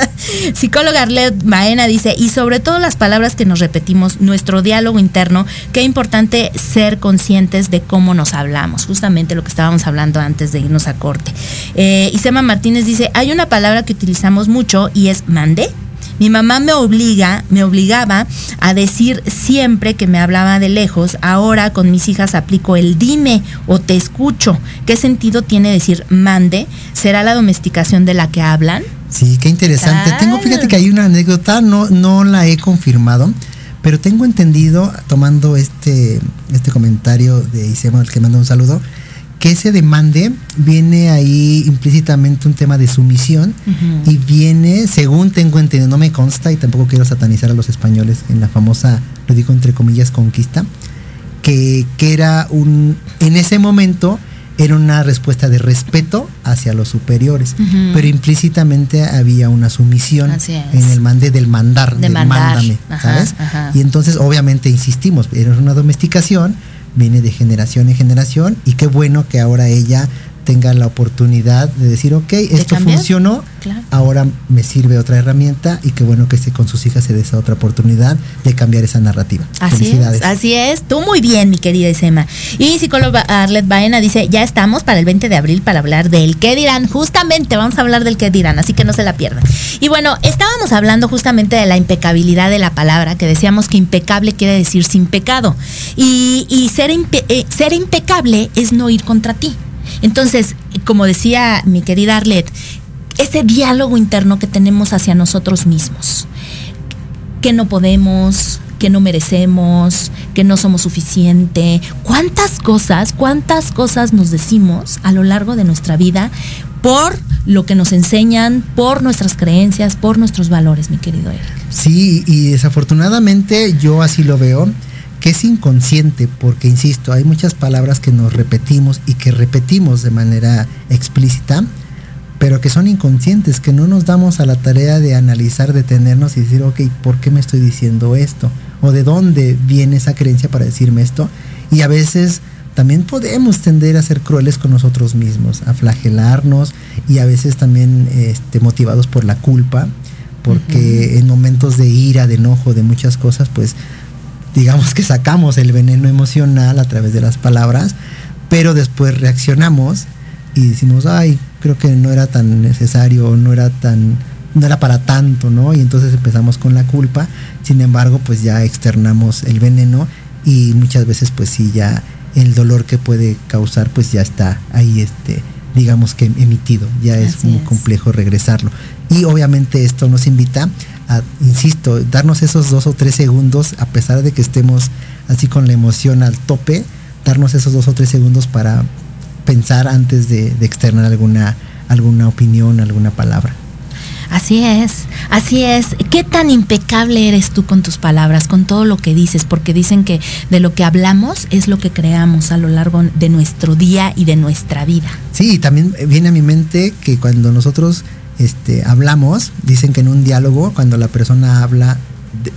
[laughs] Psicóloga Arlet Baena dice, y sobre todo las palabras que nos repetimos, nuestro diálogo interno, qué importante ser conscientes de cómo nos hablamos. Justamente lo que estábamos hablando antes de irnos a corte. Eh, Isema Martínez dice, hay una palabra que utilizamos mucho y es mande. Mi mamá me obliga, me obligaba a decir siempre que me hablaba de lejos. Ahora con mis hijas aplico el dime o te escucho. ¿Qué sentido tiene decir mande? ¿Será la domesticación de la que hablan? Sí, qué interesante. Claro. Tengo, fíjate que hay una anécdota, no, no la he confirmado, pero tengo entendido, tomando este, este comentario de Isema, al que manda un saludo, que ese demande viene ahí implícitamente un tema de sumisión y viene, según tengo entendido, no me consta y tampoco quiero satanizar a los españoles en la famosa, lo digo entre comillas, conquista, que, que era un, en ese momento era una respuesta de respeto hacia los superiores, pero implícitamente había una sumisión en el mande del mandar, De del mandar. mándame, Ajá, ¿sabes? ajá. Y entonces obviamente insistimos, era una domesticación, viene de generación en generación y qué bueno que ahora ella tenga la oportunidad de decir, ok, esto cambiar. funcionó, Claro. ahora me sirve otra herramienta y qué bueno que esté con sus hijas se dé esa otra oportunidad de cambiar esa narrativa. Así Felicidades. es, así es. Tú muy bien, mi querida Isema. Y psicóloga Arlet Baena dice, ya estamos para el 20 de abril para hablar del qué dirán. Justamente vamos a hablar del qué dirán, así que no se la pierdan. Y bueno, estábamos hablando justamente de la impecabilidad de la palabra, que decíamos que impecable quiere decir sin pecado. Y, y ser, impe- eh, ser impecable es no ir contra ti. Entonces, como decía mi querida Arlet, ese diálogo interno que tenemos hacia nosotros mismos. Que no podemos, que no merecemos, que no somos suficiente. ¿Cuántas cosas, cuántas cosas nos decimos a lo largo de nuestra vida por lo que nos enseñan, por nuestras creencias, por nuestros valores, mi querido Eric? Sí, y desafortunadamente yo así lo veo, que es inconsciente, porque insisto, hay muchas palabras que nos repetimos y que repetimos de manera explícita, pero que son inconscientes, que no nos damos a la tarea de analizar, detenernos y decir, ok, ¿por qué me estoy diciendo esto? ¿O de dónde viene esa creencia para decirme esto? Y a veces también podemos tender a ser crueles con nosotros mismos, a flagelarnos y a veces también este, motivados por la culpa, porque en momentos de ira, de enojo, de muchas cosas, pues digamos que sacamos el veneno emocional a través de las palabras, pero después reaccionamos y decimos, ay, creo que no era tan necesario, no era tan, no era para tanto, ¿no? Y entonces empezamos con la culpa, sin embargo, pues ya externamos el veneno y muchas veces pues sí ya el dolor que puede causar pues ya está ahí este digamos que emitido, ya es muy complejo regresarlo. Y obviamente esto nos invita a, insisto, darnos esos dos o tres segundos, a pesar de que estemos así con la emoción al tope, darnos esos dos o tres segundos para pensar antes de, externar alguna, alguna opinión, alguna palabra. Así es, así es. ¿Qué tan impecable eres tú con tus palabras, con todo lo que dices? Porque dicen que de lo que hablamos es lo que creamos a lo largo de nuestro día y de nuestra vida. Sí, también viene a mi mente que cuando nosotros este, hablamos, dicen que en un diálogo, cuando la persona habla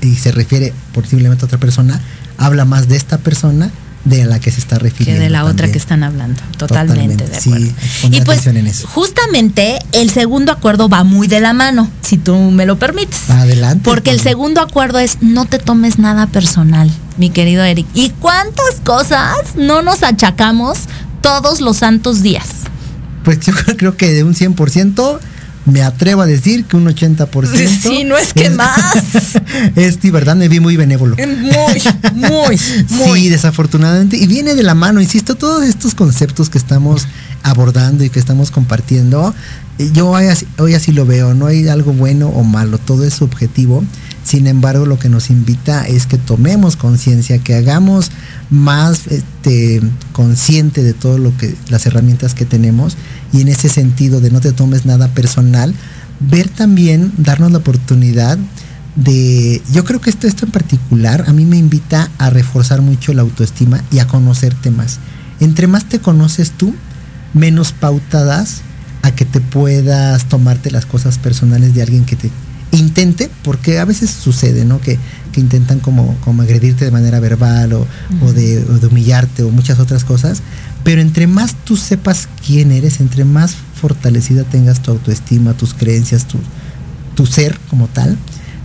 y se refiere posiblemente a otra persona, habla más de esta persona de la que se está refiriendo. Que de la otra que están hablando. Totalmente, de acuerdo. y pues, en eso. justamente el segundo acuerdo va muy de la mano, si tú me lo permites. Adelante. Porque el segundo acuerdo es no te tomes nada personal, mi querido Eric. ¿Y cuántas cosas no nos achacamos todos los santos días? Pues yo [laughs] creo que de un 100% me atrevo a decir que un 80%. Sí, no es que más. [laughs] es verdad, me vi muy benévolo. Muy, muy, [laughs] muy. Sí, desafortunadamente. Y viene de la mano, insisto, todos estos conceptos que estamos abordando y que estamos compartiendo, eh, yo hoy así, hoy así lo veo, no hay algo bueno o malo, todo es subjetivo. Sin embargo, lo que nos invita es que tomemos conciencia, que hagamos más este, consciente de todo lo que las herramientas que tenemos y en ese sentido de no te tomes nada personal, ver también, darnos la oportunidad de, yo creo que esto, esto en particular a mí me invita a reforzar mucho la autoestima y a conocerte más. Entre más te conoces tú, menos pautadas a que te puedas tomarte las cosas personales de alguien que te intente, porque a veces sucede, ¿no? Que, intentan como, como agredirte de manera verbal o, de, o, de, humillarte o muchas otras cosas, pero entre más tú sepas quién eres, entre más fortalecida tengas tu autoestima, tus creencias, tu, tu ser como tal,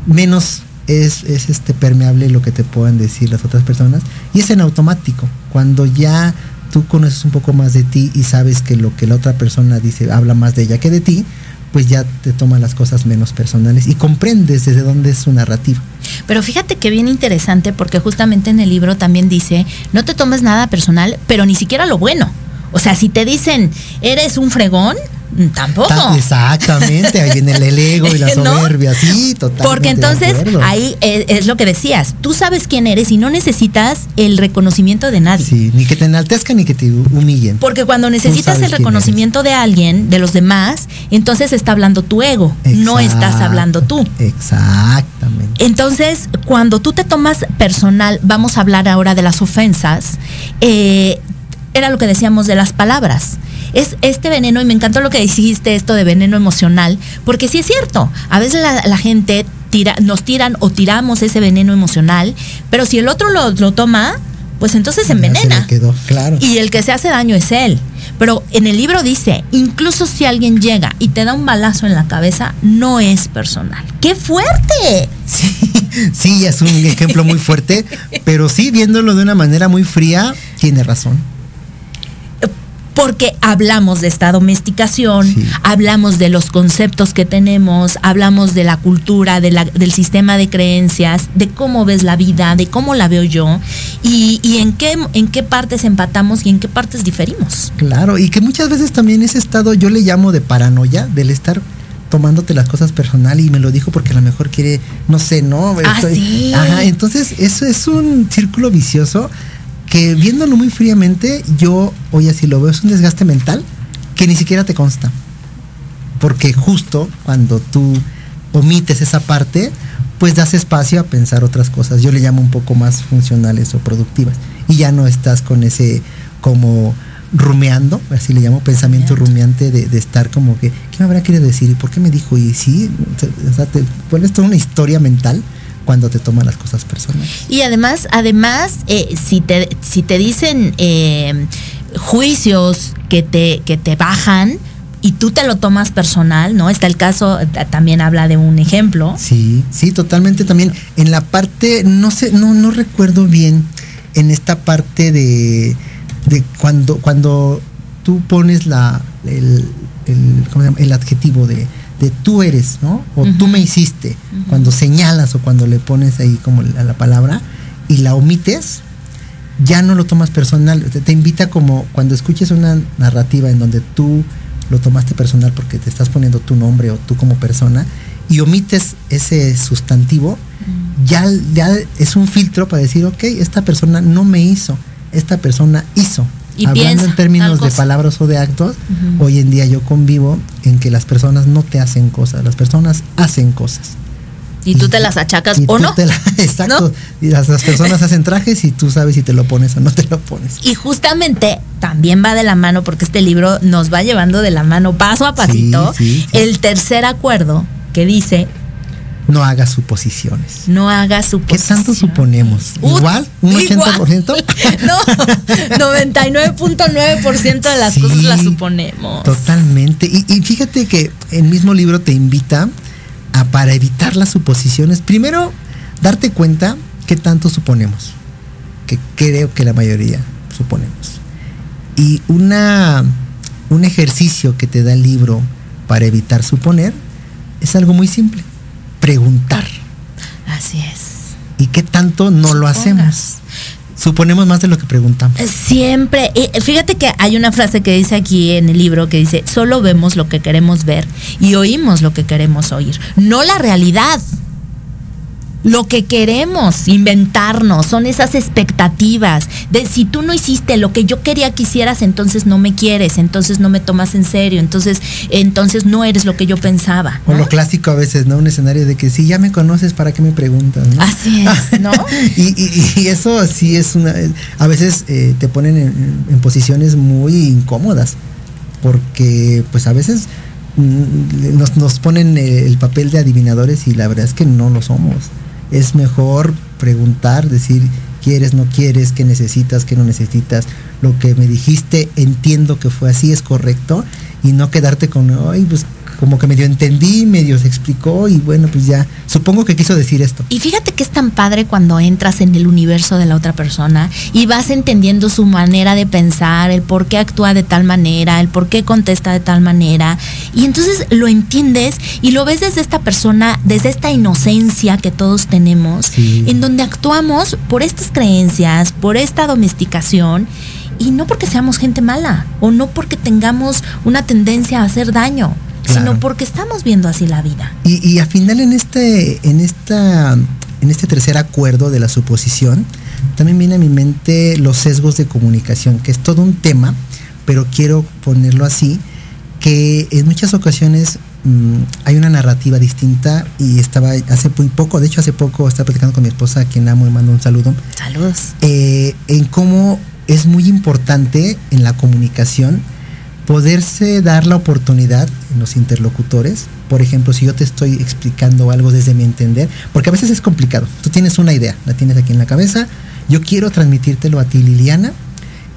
menos es, es, este permeable lo que te puedan decir las otras personas y es en automático. Cuando ya tú conoces un poco más de ti y sabes que lo que la otra persona dice habla más de ella que de ti, pues ya te toma las cosas menos personales y comprendes desde dónde es su narrativa. Pero fíjate que bien interesante porque justamente en el libro también dice, no te tomes nada personal, pero ni siquiera lo bueno. O sea, si te dicen, eres un fregón, Mm, tampoco. exactamente, ahí viene el ego y la [laughs] soberbia, sí, totalmente. Porque entonces ahí es, lo que decías, tú sabes quién eres y no necesitas el reconocimiento de nadie. Sí, ni que te enaltezcan ni que te humillen. Porque cuando necesitas el reconocimiento de alguien, de los demás, entonces está hablando tu ego, no estás hablando tú. Exactamente. Entonces, cuando tú te tomas personal, vamos a hablar ahora de las ofensas, eh, era lo que decíamos de las palabras es este veneno, y me encantó lo que dijiste, esto de veneno emocional, porque sí es cierto, a veces la, gente tira, nos tiran o tiramos ese veneno emocional, pero si el otro lo, toma, pues entonces se envenena. quedó, claro. Y el que se hace daño es él. Pero en el libro dice, incluso si alguien llega y te da un balazo en la cabeza, no es personal. ¡Qué fuerte! Sí, sí, es un ejemplo muy fuerte, pero sí, viéndolo de una manera muy fría, tiene razón porque hablamos de esta domesticación, hablamos de los conceptos que tenemos, hablamos de la cultura, de la, del sistema de creencias, de cómo ves la vida, de cómo la veo yo y, y, en, qué, en qué partes empatamos y en qué partes diferimos. Claro, y que muchas veces también ese estado yo le llamo de paranoia, del estar tomándote las cosas personal y me lo dijo porque a lo mejor quiere, no sé, ¿no? Ah, sí. Ajá, entonces eso es un círculo vicioso que viéndolo muy fríamente, yo hoy así lo veo, es un desgaste mental que ni siquiera te consta. Porque justo cuando tú omites esa parte, pues das espacio a pensar otras cosas. Yo le llamo un poco más funcionales o productivas. Y ya no estás con ese como rumeando, así le llamo pensamiento rumiante de, de estar como que, ¿qué me habrá querido decir? ¿Y por qué me dijo? Y sí, o sea, te vuelves toda una historia mental cuando te toman las cosas personales. Y además, además, eh, si te si te dicen eh, juicios que te que te bajan y tú te lo tomas personal, ¿no? Está el caso, también habla de un ejemplo. Sí, sí, totalmente también. En la parte, no sé, no, no recuerdo bien, en esta parte de, de cuando, cuando tú pones la, el, el, ¿cómo se llama? el adjetivo de, de tú eres, ¿no? O tú me hiciste, cuando señalas o cuando le pones ahí como la, la palabra y la omites, ya no lo tomas personal. Te, te invita como cuando escuches una narrativa en donde tú lo tomaste personal porque te estás poniendo tu nombre o tú como persona y omites ese sustantivo, ya, ya es un filtro para decir, ok, esta persona no me hizo, esta persona hizo. Y Hablando piensa en términos de palabras o de actos, hoy en día yo convivo en que las personas no te hacen cosas, las personas hacen cosas. Y tú te las achacas Y o tú no. te la- [laughs] exacto. Y las, las personas hacen trajes y tú sabes si te lo pones o no te lo pones. Y justamente también va de la mano, porque este libro nos va llevando de la mano paso a pasito, Sí, sí, sí. el tercer acuerdo que dice No hagas suposiciones. no haga ¿Qué suposiciones. tanto suponemos? ¿Igual? ¿Un igual. 80%? [laughs] No, 99.9% de las Sí. cosas las suponemos. Totalmente. Y, y fíjate que el mismo libro te invita a, para evitar las suposiciones, primero, darte cuenta qué tanto suponemos, que creo que la mayoría suponemos. Y una, un ejercicio que te da el libro para evitar suponer es algo muy simple, preguntar. Así es. ¿Y qué tanto no lo hacemos? Suponemos más de lo que preguntamos. Siempre, eh, fíjate que hay una frase que dice aquí en el libro que dice, solo vemos lo que queremos ver y oímos lo que queremos oír, no la realidad. Lo que queremos inventarnos son esas expectativas de si tú no hiciste lo que yo quería que hicieras, entonces no me quieres, entonces no me tomas en serio, entonces entonces no eres lo que yo pensaba. O lo clásico a veces, ¿no? Un escenario de que si ya me conoces, ¿para qué me preguntas? ¿no? Así es, [laughs] ¿no? y, y- y eso sí es una... A veces eh, te ponen en, en posiciones muy incómodas, porque pues a veces mm, nos, nos ponen el papel de adivinadores y la verdad es que no lo somos. Es mejor preguntar, decir, quieres, no quieres, qué necesitas, qué no necesitas. Lo que me dijiste, entiendo que fue así, es correcto, y no quedarte con, ay, pues como que medio entendí, medio se explicó, y bueno, pues ya, supongo que quiso decir esto. Y fíjate que es tan padre cuando entras en el universo de la otra persona y vas entendiendo su manera de pensar, el por qué actúa de tal manera, el por qué contesta de tal manera. Y entonces lo entiendes y lo ves desde esta persona, desde esta inocencia que todos tenemos, Sí. en donde actuamos por estas creencias, por esta domesticación. Y no porque seamos gente mala o no porque tengamos una tendencia a hacer daño, Claro. sino porque estamos viendo así la vida. Y, y al final en este, en esta, en este tercer acuerdo de la suposición, también viene a mi mente los sesgos de comunicación, que es todo un tema, pero quiero ponerlo así, que en muchas ocasiones mm, hay una narrativa distinta y estaba hace muy poco, de hecho hace poco estaba platicando con mi esposa, a quien amo y mando un saludo, Saludos. eh, en cómo es muy importante en la comunicación poderse dar la oportunidad en los interlocutores. Por ejemplo, si yo te estoy explicando algo desde mi entender, porque a veces es complicado. Tú tienes una idea, la tienes aquí en la cabeza. Yo quiero transmitírtelo a ti, Liliana,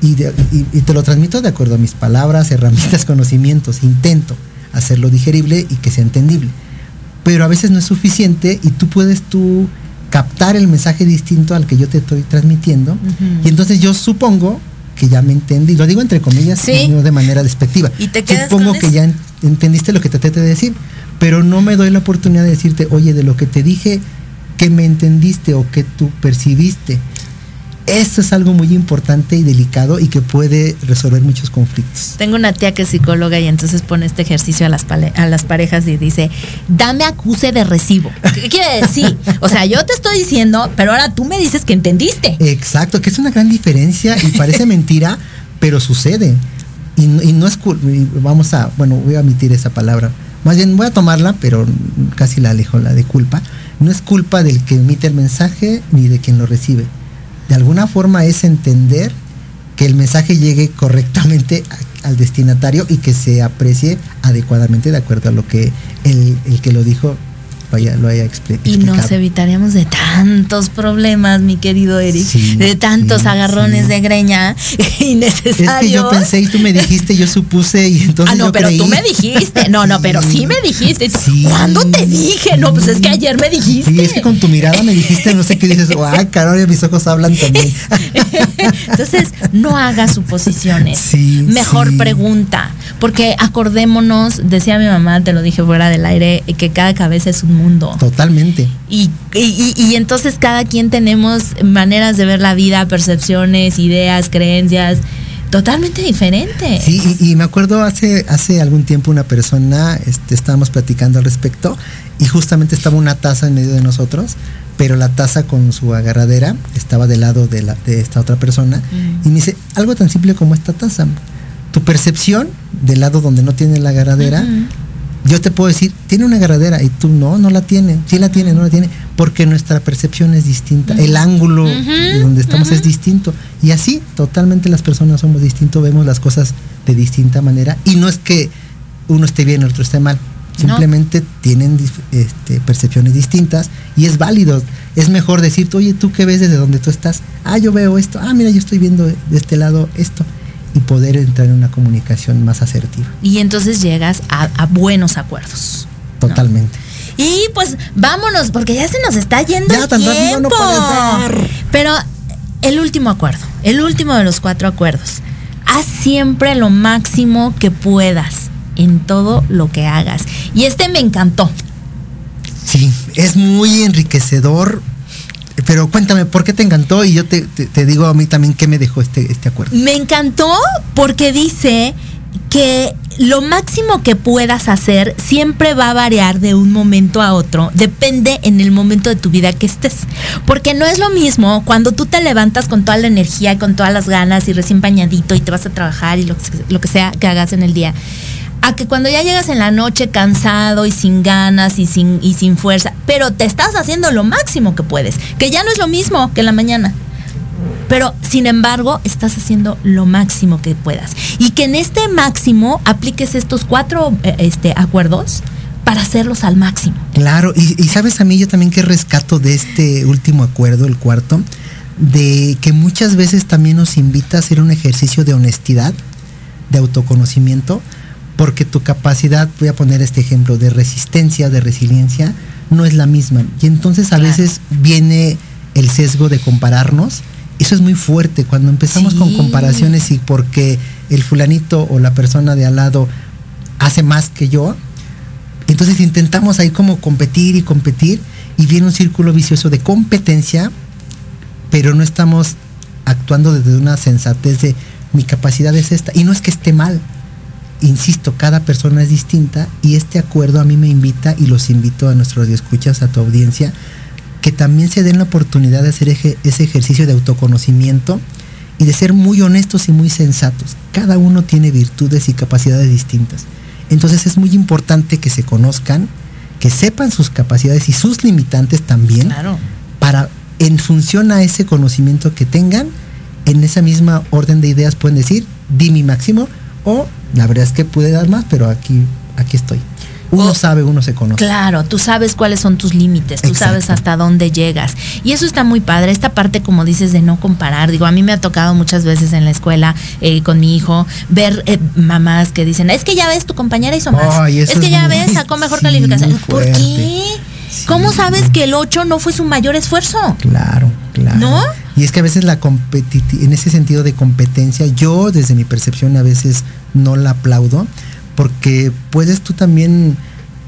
y, de- y- y te lo transmito de acuerdo a mis palabras, herramientas, [laughs] conocimientos. Intento hacerlo digerible y que sea entendible. Pero a veces no es suficiente y tú puedes tú captar el mensaje distinto al que yo te estoy transmitiendo. Y entonces yo supongo que ya me entendí, lo digo entre comillas, Sí. no de manera despectiva. Y te quedas supongo con que eso. ya entendiste lo que te traté de decir, pero no me doy la oportunidad de decirte, oye, de lo que te dije, que me entendiste o que tú percibiste. Esto es algo muy importante y delicado y que puede resolver muchos conflictos. Tengo una tía que es psicóloga y entonces pone este ejercicio a las, a las parejas y dice, dame acuse de recibo. ¿Qué quiere decir? O sea, yo te estoy diciendo, pero ahora tú me dices que entendiste. Exacto, que es una gran diferencia y parece mentira, pero sucede. Y, y no es, vamos a, bueno, voy a omitir esa palabra. Más bien voy a tomarla, pero casi la alejo, la de culpa. No es culpa del que emite el mensaje ni de quien lo recibe de alguna forma es entender que el mensaje llegue correctamente al destinatario y que se aprecie adecuadamente de acuerdo a lo que el, el que lo dijo lo haya explicado. Y nos evitaríamos de tantos problemas, mi querido Eric, de tantos agarrones de greña [laughs] [laughs] innecesarios. Es que yo pensé y tú me dijiste, yo supuse y entonces. Ah, no, pero tú me dijiste. No, no, pero sí me dijiste. [laughs] ¿Cuándo te dije? No, pues es que ayer me dijiste. Sí, es que con tu mirada me dijiste, no sé qué dices. Ah, caro, mis ojos hablan también. entonces, no hagas suposiciones. Mejor pregunta. Porque acordémonos, decía mi mamá, te lo dije fuera del aire, que cada cabeza es un mundo. Totalmente. Y, y, entonces cada quien tenemos maneras de ver la vida, percepciones, ideas, creencias totalmente diferentes. Sí, y, me acuerdo hace, hace algún tiempo una persona, este, estábamos platicando al respecto, y justamente estaba una taza en medio de nosotros, pero la taza con su agarradera estaba del lado de, la, de esta otra persona, mm. y me dice, algo tan simple como esta taza, tu percepción del lado donde no tiene la agarradera, yo te puedo decir, tiene una agarradera y tú no, no la tiene, sí la tiene, no la tiene, porque nuestra percepción es distinta, el ángulo de donde estamos es distinto. Y así, totalmente las personas somos distintos, vemos las cosas de distinta manera y no es que uno esté bien, el otro esté mal. Simplemente tienen este, percepciones distintas y es válido. Es mejor decirte, oye, ¿tú qué ves desde donde tú estás? Ah, yo veo esto. Ah, mira, yo estoy viendo de este lado esto y poder entrar en una comunicación más asertiva. Y entonces llegas a, buenos acuerdos. Totalmente. Y pues vámonos, porque ya se nos está yendo el tiempo. Pero el último acuerdo, el último de los cuatro acuerdos. Haz siempre lo máximo que puedas en todo lo que hagas. Y este me encantó. Sí, es muy enriquecedor pero cuéntame, ¿por qué te encantó? Y yo te, digo a mí también qué me dejó este, este acuerdo. Me encantó porque dice que lo máximo que puedas hacer siempre va a variar de un momento a otro, depende en el momento de tu vida que estés. Porque no es lo mismo cuando tú te levantas con toda la energía, con todas las ganas y recién bañadito y te vas a trabajar y lo que sea que hagas en el día a que cuando ya llegas en la noche cansado y sin ganas y sin, y sin fuerza, pero te estás haciendo lo máximo que puedes, que ya no es lo mismo que en la mañana. Pero sin embargo, estás haciendo lo máximo que puedas. Y que en este máximo apliques estos cuatro eh, este, acuerdos para hacerlos al máximo. Claro, y, y sabes a mí yo también que rescato de este último acuerdo, el cuarto, de que muchas veces también nos invita a hacer un ejercicio de honestidad, de autoconocimiento, porque tu capacidad, voy a poner este ejemplo, de resistencia, de resiliencia, no es la misma. Y entonces a veces viene el sesgo de compararnos. Eso es muy fuerte cuando empezamos con comparaciones y porque el fulanito o la persona de al lado hace más que yo, entonces intentamos ahí como competir y competir y viene un círculo vicioso de competencia, pero no estamos actuando desde una sensatez de mi capacidad es esta. Y no es que esté mal, insisto, cada persona es distinta y este acuerdo a mí me invita y los invito a nuestros radioescuchas, a tu audiencia, que también se den la oportunidad de hacer ese ejercicio de autoconocimiento y de ser muy honestos y muy sensatos. Cada uno tiene virtudes y capacidades distintas. Entonces es muy importante que se conozcan, que sepan sus capacidades y sus limitantes también, para en función a ese conocimiento que tengan, en esa misma orden de ideas pueden decir, di mi máximo, o la verdad es que pude dar más, pero aquí, aquí estoy. Uno sabe, uno se conoce. Claro, tú sabes cuáles son tus límites, tú sabes hasta dónde llegas. Y eso está muy padre, esta parte, como dices, de no comparar. Digo, a mí me ha tocado muchas veces en la escuela eh, con mi hijo ver eh, mamás que dicen, es que ya ves, tu compañera hizo más. es que ya ves, sacó mejor [laughs] calificación. ¿Por qué? ¿Cómo sabes que el 8 no fue su mayor esfuerzo? Claro, claro. ¿No? Y es que a veces la en ese sentido de competencia, yo desde mi percepción a veces no la aplaudo, porque puedes tú también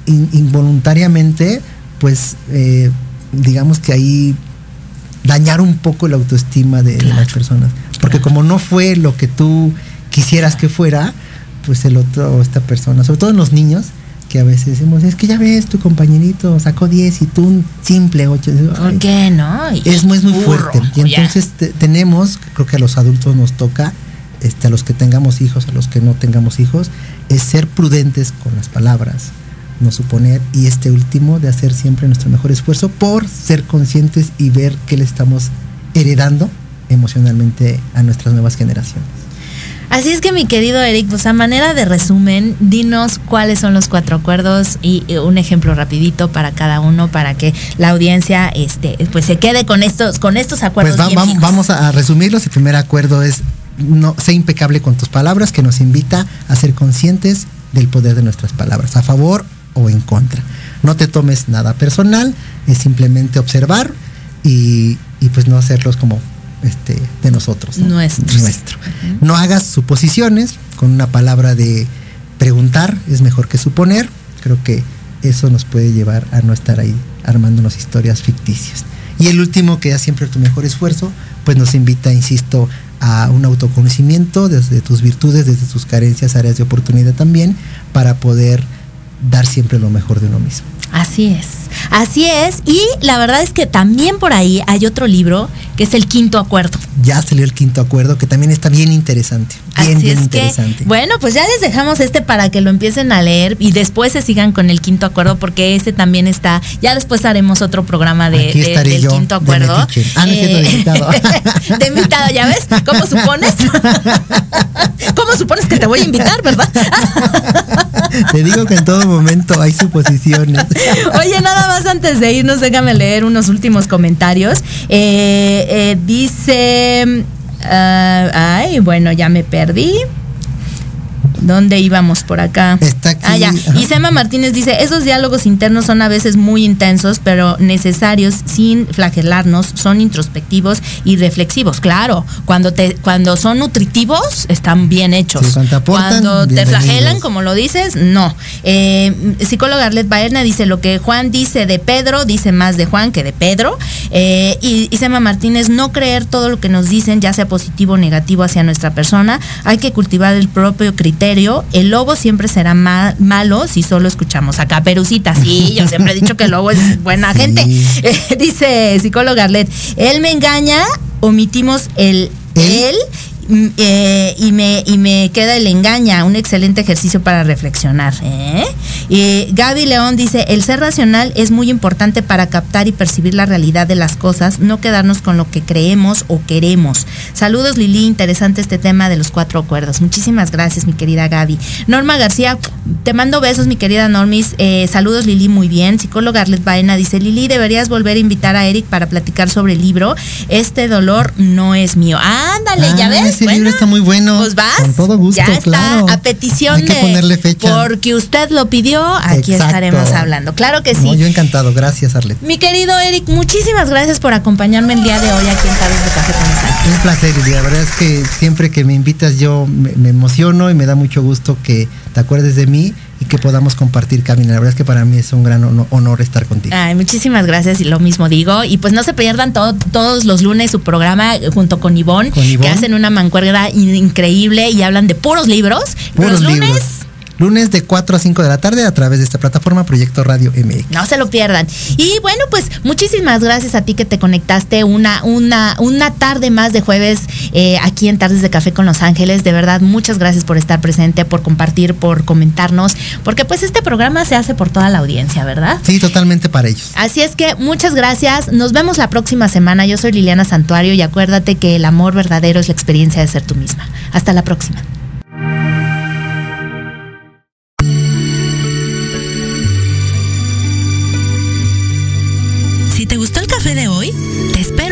involuntariamente, pues, eh, digamos que ahí dañar un poco la autoestima de, de las personas. Porque como no fue lo que tú quisieras que fuera, pues el otro, esta persona, sobre todo en los niños, que a veces decimos, es que ya ves, tu compañerito sacó 10 y tú un simple 8. ¿Por qué no? Y- Es muy, es muy burro, fuerte. Y entonces te- tenemos, creo que a los adultos nos toca, este, a los que tengamos hijos, a los que no tengamos hijos, es ser prudentes con las palabras, no suponer, y este último, de hacer siempre nuestro mejor esfuerzo por ser conscientes y ver qué le estamos heredando emocionalmente a nuestras nuevas generaciones. Así es que mi querido Eric, pues a manera de resumen, dinos cuáles son los cuatro acuerdos y un ejemplo rapidito para cada uno para que la audiencia este pues se quede con estos con estos acuerdos Pues va- vamos a, a resumirlos. El primer acuerdo es no, sé impecable con tus palabras, que nos invita a ser conscientes del poder de nuestras palabras, a favor o en contra. No te tomes nada personal, es simplemente observar y, y pues no hacerlos como este, de nosotros. ¿no? Nuestros. Nuestro. No hagas suposiciones, con una palabra de preguntar es mejor que suponer. Creo que eso nos puede llevar a no estar ahí armándonos historias ficticias. Y el último, que es siempre tu mejor esfuerzo, pues nos invita, insisto, a un autoconocimiento desde tus virtudes, desde tus carencias, áreas de oportunidad también, para poder dar siempre lo mejor de uno mismo. Así es, así es. Y la verdad es que también por ahí hay otro libro que es el quinto acuerdo. Ya salió el quinto acuerdo, que también está bien interesante. Bien, Así bien es que, bueno, pues ya les dejamos este para que lo empiecen a leer y después se sigan con el quinto acuerdo porque ese también está, ya después haremos otro programa de, Aquí de- estaré del yo, quinto acuerdo. Eh. Ah, no de invitado. [laughs] de invitado, ¿ya ves? ¿Cómo supones? [laughs] ¿Cómo supones que te voy a invitar, verdad? [laughs] Te digo que en todo momento hay suposiciones. Oye, nada más antes de irnos, déjame leer unos últimos comentarios. Eh, eh, dice. Ah, ay, bueno, ya me perdí. ¿Dónde íbamos por acá? Está aquí, Ah, ya. Y Sema Martínez dice, esos diálogos internos son a veces muy intensos, pero necesarios sin flagelarnos, son introspectivos y reflexivos. Claro, cuando te, cuando son nutritivos, están bien hechos. Sí, cuando te aportan, cuando te flagelan, como lo dices, no. Eh, psicóloga Arlet Baerna dice lo que Juan dice de Pedro, dice más de Juan que de Pedro. Eh, y, y Sema Martínez, no creer todo lo que nos dicen, ya sea positivo o negativo hacia nuestra persona. Hay que cultivar el propio criterio. El lobo siempre será ma- malo si solo escuchamos a Caperucita. Sí, yo siempre he dicho que el lobo es buena Sí. gente. Eh, [laughs] dice psicóloga Arlet, él me engaña, omitimos el ¿Él? Mm, eh, y, me, y me queda el engaña, un excelente ejercicio para reflexionar. ¿eh? Y Gaby León dice, el ser racional es muy importante para captar y percibir la realidad de las cosas, no quedarnos con lo que creemos o queremos. Saludos Lili, interesante este tema de los cuatro acuerdos. Muchísimas gracias, mi querida Gaby. Norma García, te mando besos, mi querida Normis. Eh, saludos Lili, muy bien. Psicóloga Arlet Baena dice, Lili, deberías volver a invitar a Eric para platicar sobre el libro. Este dolor no es mío. Ándale, ya Ah, ves. Ese libro está muy bueno. Pues vas. Con todo gusto, Ya está, claro. a petición Hay que de. ponerle fecha. Porque usted lo pidió, aquí Exacto. estaremos hablando. Claro que sí. No, yo encantado. Gracias, Arlet. Mi querido Eric, muchísimas gracias por acompañarme el día de hoy aquí en Tardes de Café con Sal. Un placer, y la verdad es que siempre que me invitas yo me, me emociono y me da mucho gusto que te acuerdes de mí que podamos compartir camino. La verdad es que para mí es un gran honor, estar contigo. Ay, muchísimas gracias y lo mismo digo. Y pues no se pierdan todo- todos los lunes su programa junto con Ivonne, Con Ivonne. que hacen una mancuerna in- increíble y hablan de puros libros. Puros los lunes. libros. Lunes de 4 a 5 de la tarde a través de esta plataforma Proyecto Radio MX. No se lo pierdan. Y bueno, pues muchísimas gracias a ti que te conectaste una, una, una tarde más de jueves eh, aquí en Tardes de Café con Los Ángeles. De verdad, muchas gracias por estar presente, por compartir, por comentarnos, porque pues este programa se hace por toda la audiencia, ¿verdad? Sí, totalmente para ellos. Así es que muchas gracias. Nos vemos la próxima semana. Yo soy Liliana Santuario y acuérdate que el amor verdadero es la experiencia de ser tú misma. Hasta la próxima.